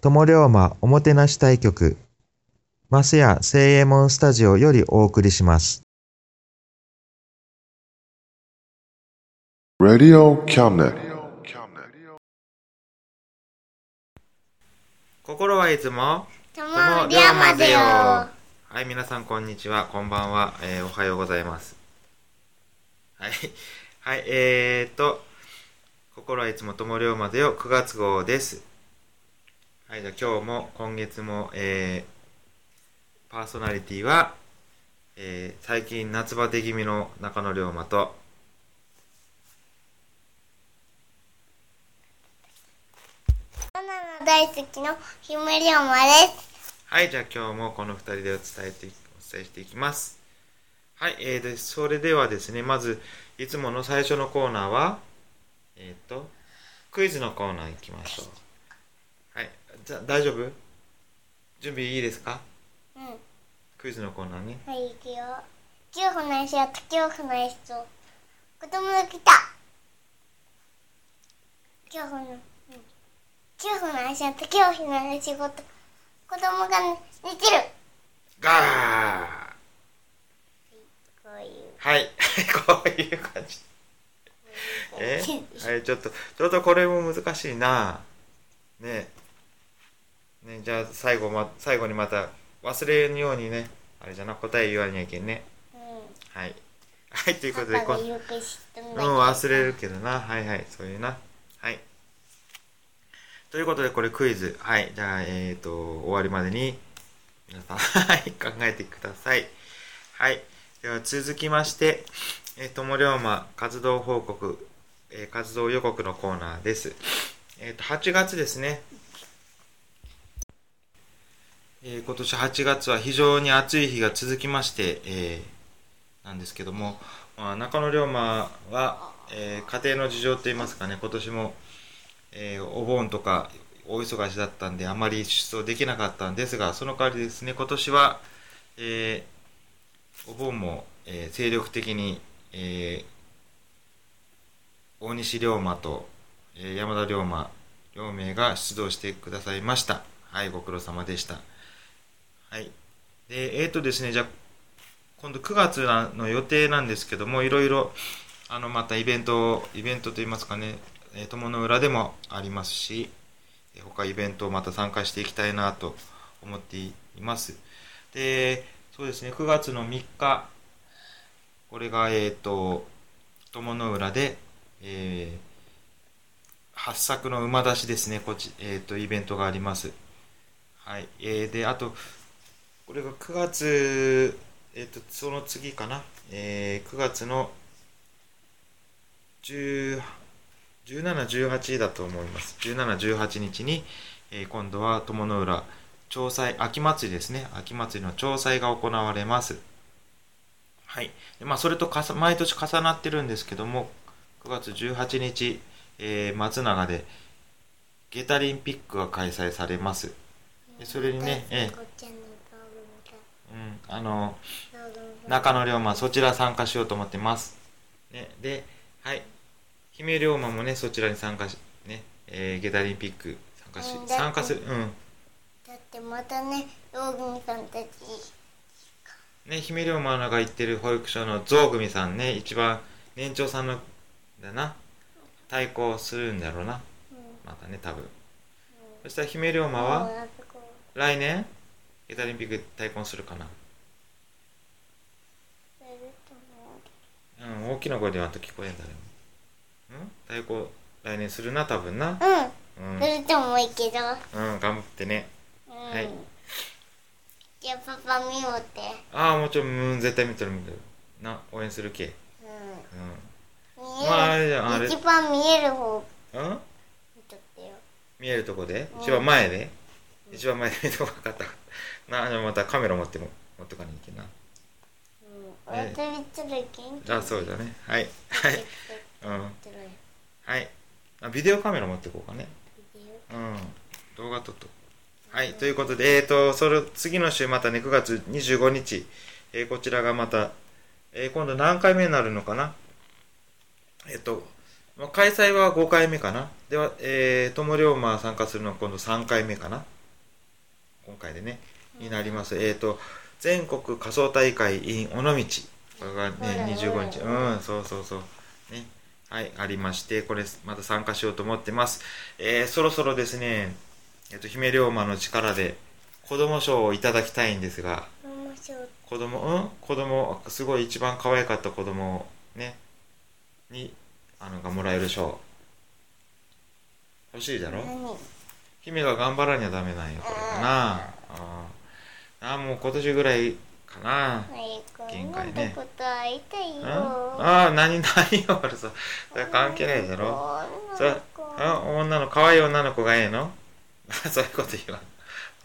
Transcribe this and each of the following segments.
友龍馬おもてなし対局、マスヤ聖右衛門スタジオよりお送りします。Radio cabinet. 心はいつもともりゃまぜよ。はい皆さんこんにちはこんばんは、えーおはようございますはいはいえーと心はいつもともりょうまでよ9月号ですはいじゃあ今日も今月もえーパーソナリティは、えー最近夏バテ気味の中野龍馬とバナナ大好きのひむりょうまです。はい、じゃあ今日もこの2人でお伝えていお伝えしていきます。はい、えー、でそれではですね、まずいつもの最初のコーナーは、えっ、と、クイズのコーナー行きましょう。はい、じゃあ大丈夫？準備いいですか？うん。はクイズのコーナーね。い、いくよ。恐怖の石は恐怖の石と子供が来た。恐怖の、うん。恐怖の石は恐怖の石ごと子供が寝てる。ガー。はい、こういう感じ。え？はい、ちょっと、ちょっとこれも難しいなねねじゃあ最後ま、最後にまた忘れんようにね、あれじゃな、答え言わなきゃいけんね。うん。はい。はい、ということで、こんうん。忘れるけどな。はいはい、そういうな。はい。ということで、これクイズ。はい。じゃあ、えっ、と、終わりまでに、皆さん、はい、考えてください。はい。では、続きまして、えー、ともりょうま活動報告、えー活動予告のコーナーです。えっ、と、8月ですね。えー今年8月は非常に暑い日が続きまして、えーなんですけども、まあ、中野龍馬は、えー家庭の事情といいますかね、今年も、えお盆とか大忙しだったんで、あまり出走できなかったんですが、その代わりですね、今年は、えお盆も、え精力的に、え大西龍馬と、え山田龍馬両名が出動してくださいました。はい、ご苦労様でした。はい。で、えーとですね、じゃ、今度9月の予定なんですけども、いろいろ、あの、またイベント、イベントといいますかね、えー友の浦でもありますし、他イベントをまた参加していきたいなと思っています。で、そうですね、9月の3日、これが、えっ、と、友の浦で、えー八作の馬出しですね、こっち、えっ、と、イベントがあります。はい。えーで、あと、これが9月、えっ、と、その次かな。えー9月の17、18だと思います。17、18日に、えー今度は友の浦、調祭、秋祭りですね。秋祭りの調祭が行われます。はい。でまあ、それとかさ毎年重なってるんですけども、9月18日、えー松永でゲタリンピックが開催されます。それにねええあの中野龍馬そちら参加しようと思ってます、ね、ではい。姫龍馬もねそちらに参加しねえーゲダリンピック参加し参加する。うん。だってまたね道具さんたちね姫龍馬が行ってる保育所の象組さんね一番年長さんのだな。対抗するんだろうな。またね多分。そしたら姫龍馬は来年ゲダリンピック対抗するかなやると思ううん大きな声で言わんと聞こえんだね。うん？対抗来年するな多分な。うん。うん。するともいいけど。うん頑張ってね。うん。はい。じゃあパパ見ようって。ああもちろんうん絶対見てる見てる。な応援するけううん。ん見まああれじゃんあれ。一番見える方。うん？見とってよ。見えるとこで？うん。一番前で？一番前で見ても分かった。なじゃあまたカメラ持っても持ってかにいけんな。うんええ。あそうだね。はい。はい。うん。はい。あビデオカメラ持っていこうかね。うん。動画撮っとはい。ということでえっ、ー、とそれ次の週またね9月25日、えーこちらがまた、えー今度何回目になるのかな。えっ、とまあ開催は5回目かな。ではえー、友龍馬参加するのは今度3回目かな。今回でねになります。えっ、と全国仮想大会 in 尾道。がねはいはい25日。うんそうそうそう。ね。はいありましてこれまた参加しようと思ってます。えー、そろそろですねえっ、と姫龍馬の力で子供賞をいただきたいんですが。子供うん？子供すごい一番可愛かった子供をねにあのがもらえる賞。欲しいだろ？何？姫が頑張らにゃダメなんよこれかなあーあーもう今年ぐらいかな。限界ね。ああ何 何よ俺さそれ関係ないだろ。それあ女の可愛い女の子がええの？そういうこと言わん。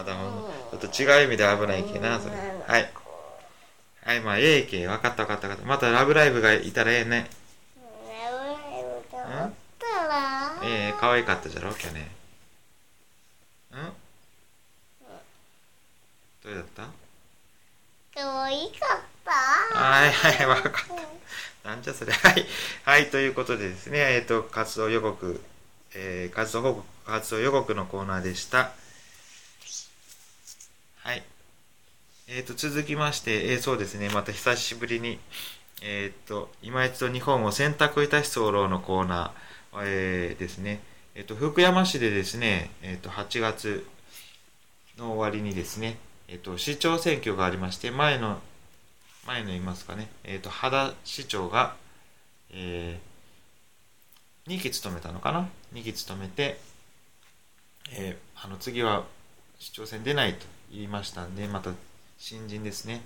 あだもちょっと違う意味で危ないけなそれ。はい。はいまあええけ分かった分かった分かった。またラブライブがいたらええね。ラブライブと思ったら。ええ可愛かったじゃろ去年。うん？どうだった？可愛かった？はいはい分かった。なんじゃそれはい。はいということでですねえっ、と活動予告えー活動報告活動予告のコーナーでした。はい。えー、と続きまして、えーそうですね。また久しぶりにえっ、と今一度日本を選択いたし候のコーナー、えーですね。えっ、と福山市でですねえっ、と8月の終わりにですねえっ、と市長選挙がありまして前の前の言いますかね、えっ、と、秦市長が、えー、2期務めたのかな ?2 期務めて、えーあの、次は市長選出ないと言いましたんで、また新人ですね。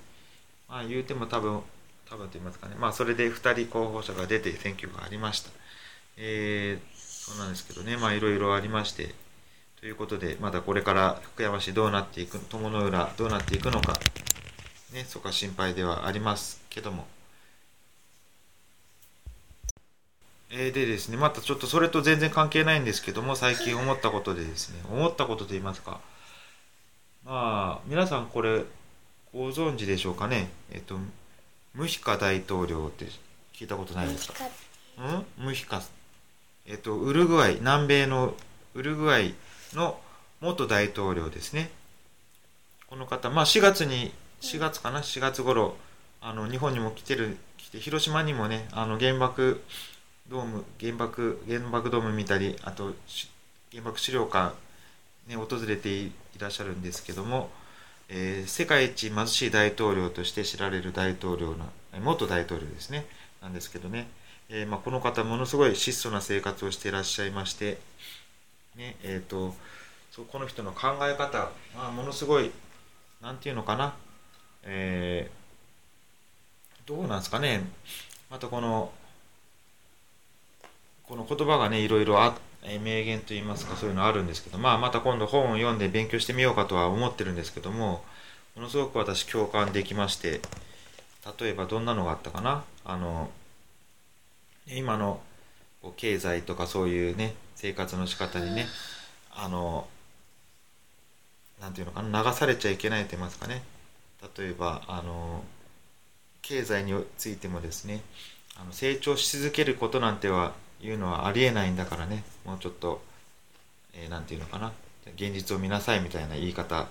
まあ、言うても多分、多分と言いますかね。まあ、それで2人候補者が出て選挙がありました。えー、そうなんですけどね、まあ、いろいろありまして、ということで、まだこれから福山市どうなっていく、友の浦どうなっていくのか、ね、そこは心配ではありますけども。えーでですね、またちょっとそれと全然関係ないんですけども、最近思ったことでですね、思ったことと言いますか、まあ、皆さんこれ、ご存知でしょうかね。えっと、ムヒカ大統領って聞いたことないですか？うん？ムヒカ。えっと、ウルグアイ、南米のウルグアイの元大統領ですね。この方、まあ4月に、4月かな、4月頃、あの、日本にも来てる、来て、広島にもね、あの、原爆ドーム、原爆、原爆ドーム見たり、あと、原爆資料館、ね、訪れていらっしゃるんですけども、えー世界一貧しい大統領として知られる大統領の、元大統領ですね、なんですけどね、えーまあ、この方、ものすごい質素な生活をしていらっしゃいまして、ね、えっ、と、そこの人の考え方、まあ、ものすごい、なんていうのかな、えーどうなんですかね、またこの、この言葉がね、いろいろあ名言といいますか、そういうのあるんですけど、まあ、また今度本を読んで勉強してみようかとは思ってるんですけども、ものすごく私共感できまして、例えばどんなのがあったかな。あの、今の経済とかそういうね、生活の仕方にね、あの、なんていうのかな流されちゃいけないと言いますかね。例えばあの経済についてもですねあの成長し続けることなんてはいうのはありえないんだからね。もうちょっと、えー、ていうのかな。現実を見なさいみたいな言い方だっ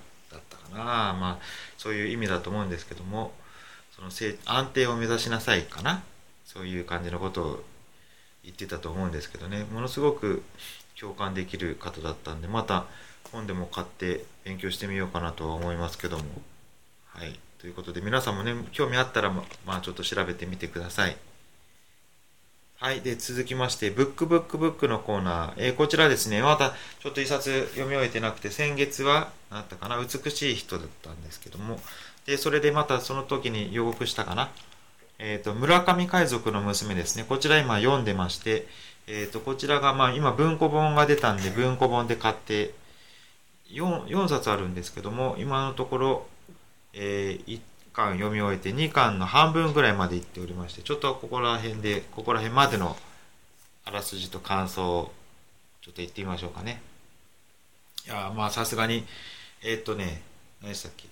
たかな。まあそういう意味だと思うんですけどもその安定を目指しなさいかな。そういう感じのことを言ってたと思うんですけどねものすごく共感できる方だったんでまた本でも買って勉強してみようかなとは思いますけどもはいということで皆さんもね興味あったらまあちょっと調べてみてくださいはい。で、続きまして、ブックブックブックのコーナー。えー、こちらですね、またちょっと一冊読み終えてなくて、先月は、何だったかな、美しい人だったんですけども、で、それでまたその時に予告したかな。えっ、ー、と、村上海賊の娘ですね。こちら今読んでまして、えっ、ー、と、こちらが、まあ今文庫本が出たんで、文庫本で買って、4, 4冊あるんですけども、今のところ、えー、巻読み終えて2巻の半分ぐらいまで行っておりましてちょっとここら辺でここら辺までのあらすじと感想をちょっと言ってみましょうかねいやまあさすがにえー、っとね何でしたっけ？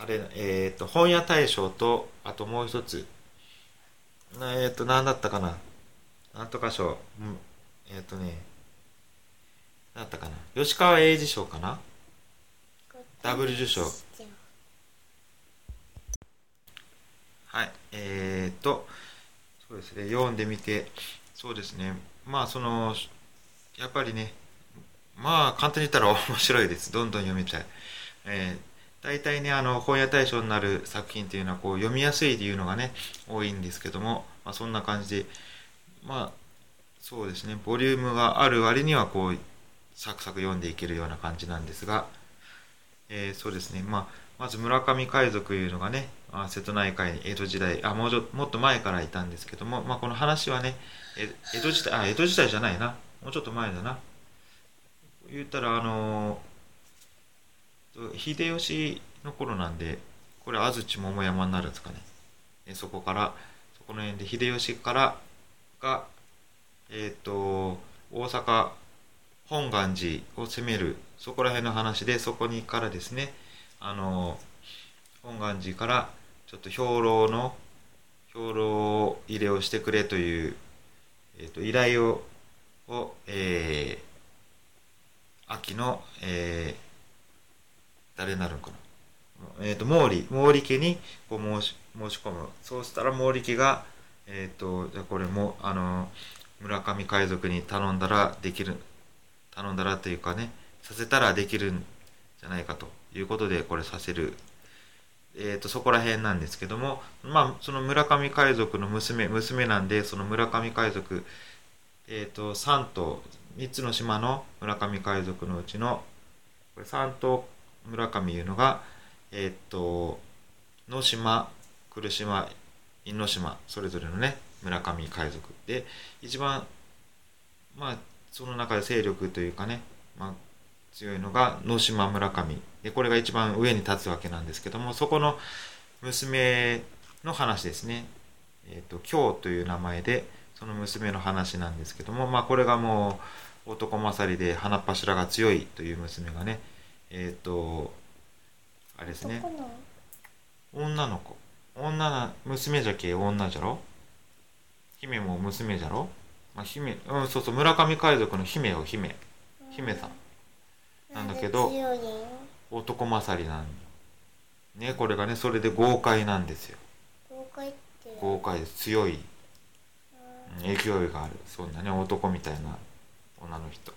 あれえー、っと本屋大賞とあともう一つ。えー、っと何だったかな。なんとか賞、うん、えっとね。何だったかな。吉川英治賞かな。ダブル受賞。はい。え、っと、そうですね、読んでみて、そうですね、まあ、その、やっぱりね、まあ、簡単に言ったら面白いです。どんどん読みたい。えー、大体ね、あの、本屋大賞になる作品っていうのは、こう、読みやすいっていうのがね、多いんですけども、まあ、そんな感じで、まあ、そうですね、ボリュームがある割には、こう、サクサク読んでいけるような感じなんですが、えー、そうですね、まあ、まず村上海賊いうのがね、まあ、瀬戸内海に江戸時代あもうちょもっと前からいたんですけども、まあ、この話はね江戸時代あ江戸時代じゃないなもうちょっと前だな。言ったらあの秀吉の頃なんでこれ安土桃山になるんですかね。えそこからそこの辺で秀吉からがえっ、ー、と大阪本願寺を攻めるそこら辺の話でそこにからですねあの本願寺からちょっと兵糧の兵糧入れをしてくれという、えーと、依頼をを、えー、秋の、えー、誰になるのか。なえっ、ー、と毛利。毛利家にこう申し申し込む。そうしたら毛利家がえっ、ー、とじゃこれもあの村上海賊に頼んだらできる頼んだらというかねさせたらできるんじゃないかと。いうことでこれさせる、えーと、そこら辺なんですけどもまあその村上海賊の娘娘なんでその村上海賊えっ、ー、と3頭3つの島の村上海賊のうちのこれ3頭村上いうのがえっ、と野島来島因島それぞれのね村上海賊。で一番まあその中で勢力というかね、まあ、強いのが野島村上。でこれが一番上に立つわけなんですけどもそこの娘の話ですね、えーと、京という名前でその娘の話なんですけども、まあ、これがもう男勝りで鼻柱が強いという娘がねえっ、ー、とあれですね。女の子。女な娘じゃけ女じゃろ？姫も娘じゃろ、まあ、姫うんそうそう村上海賊の姫を姫。姫さん。なんだけど男勝りなんねこれがねそれで豪快なんですよ。豪快って。豪快です。強い。勢いがある。そんなね男みたいな女の人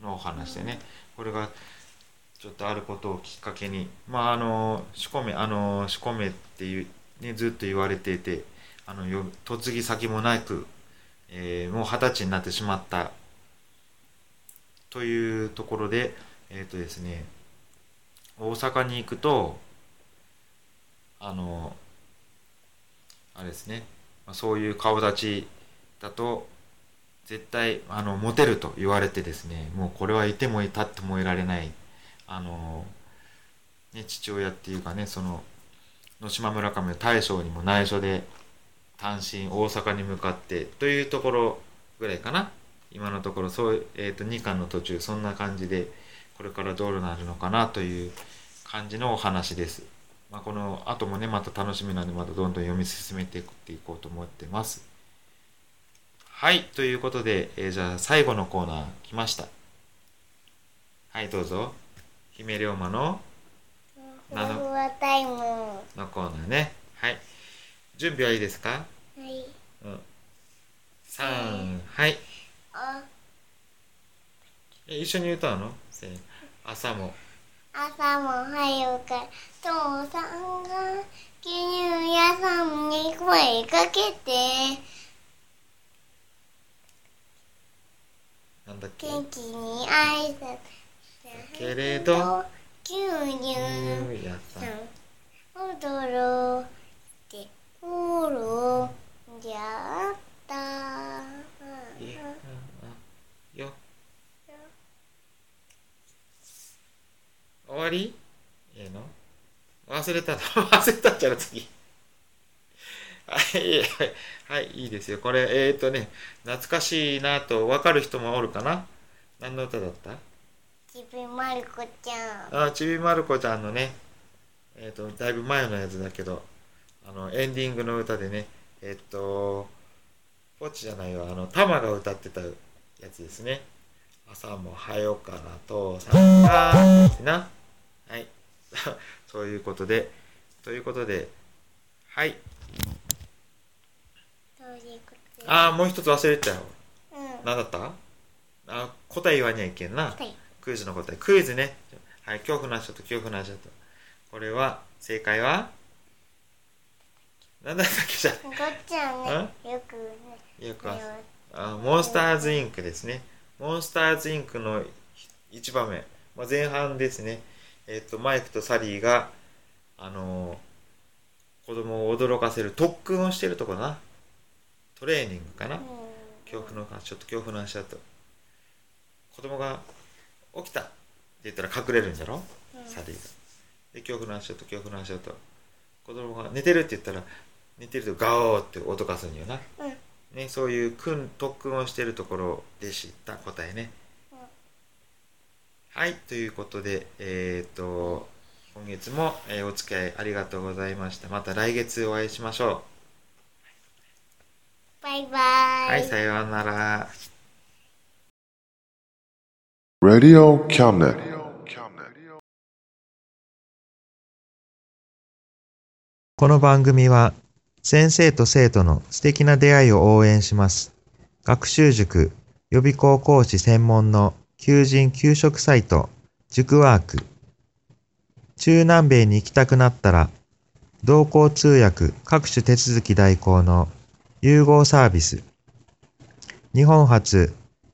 のお話でね。これがちょっとあることをきっかけにまああの仕込めあの仕込めっていう、ね、ずっと言われていてあのよ嫁ぎ先もなく、えー、もう二十歳になってしまった。というところでえっ、ー、とですね大阪に行くとあのあれですねそういう顔立ちだと絶対あのモテると言われてですねもうこれはいてもいたってもいられない。あの、ね、父親っていうかねその野島村上大将にも内緒で単身大阪に向かってというところぐらいかな今のところそう、えーと、2巻の途中そんな感じでこれからどうなるのかなという感じのお話です。まあ、この後もねまた楽しみなんでまたどんどん読み進めていっていこうと思ってます。はいということで、えーじゃあ最後のコーナー来ました。はいどうぞ。姫龍馬のタイム。はのコーナーね。はい。準備はいいですか？い。うん。3、はい。あ、え一緒に歌うの？せー朝も。朝も早く父さんが牛乳屋さんに声かけて、なんだっけ？元気に挨拶けれど、牛乳。うんやさん。踊ろうって。おろじゃったよ。終わり？ええの？忘れたの？忘れたっちゃう次。はい、はい、いいですよ。これ、えっ、ー、とね、懐かしいなと分かる人もおるかな？何の歌だった？ちびまる子ちゃんあちびまる子ちゃんのね、えっ、と、だいぶ前のやつだけど、あの、エンディングの歌でね、えっ、と、ポチじゃないわ、あの、タマが歌ってたやつですね。朝も早よから父さんが、な。はい。そういうことで、ということで、はい。ああ、もう一つ忘れてたよ。うん何だった？あ答え言わにゃいけんな。はいクイズの答え。クイズね。はい、恐怖な人と恐怖な人と。これは、正解は？何だったっけじゃごっちゃんねよくねあよくああモンスターズインクですね。モンスターズインクの1番目。まあ、前半ですね。えっ、と、マイクとサリーが、あのー子供を驚かせる特訓をしてるとこな。トレーニングかな。うん恐怖のちょっと恐怖の話だと子供が「起きた!」って言ったら隠れるんじゃろ、サリーが。で恐怖の話だと恐怖の話だと子供が寝てるって言ったら寝てるとガオーって脅かすんよな、うん。ね、そういう訓特訓をしてるところで知った答えね、うん。はいということでえっ、と今月も、えーお付き合いありがとうございました。また来月お会いしましょバイバうイ。はいさようなら Radio Cabinet. この番組は先生と生徒の素敵な出会いを応援します。学習塾予備高校師専門の求人・給食サイト塾ワーク。中南米に行きたくなったら同行通訳各種手続き代行の融合サービス。日本初、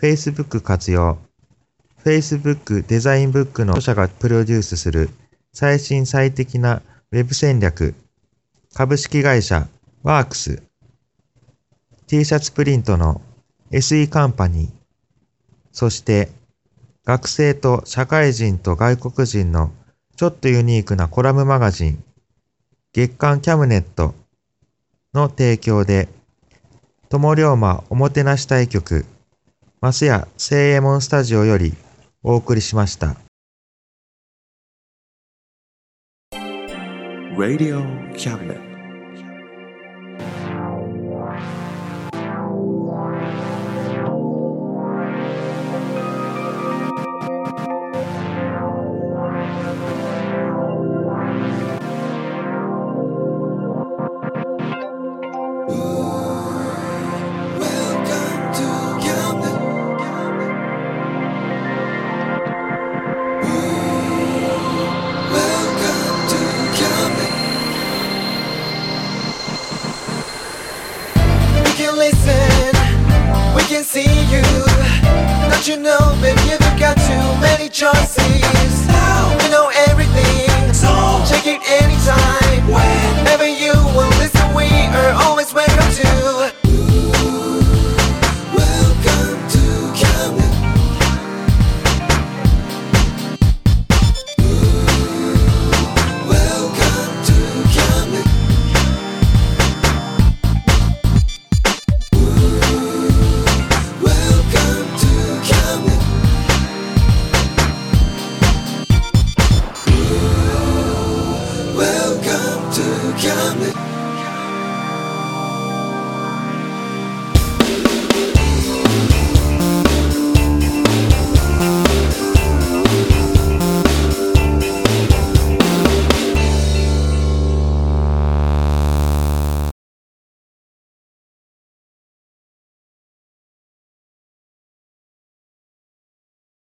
Facebook 活用。Facebook デザインブックの著者がプロデュースする最新最適なウェブ戦略。株式会社ワークス。T シャツプリントの SE カンパニー。そして学生と社会人と外国人のちょっとユニークなコラムマガジン月刊キャムネットの提供で友龍馬おもてなし対局マスヤ聖右衛門スタジオよりお送りしました。Radio Cabinet.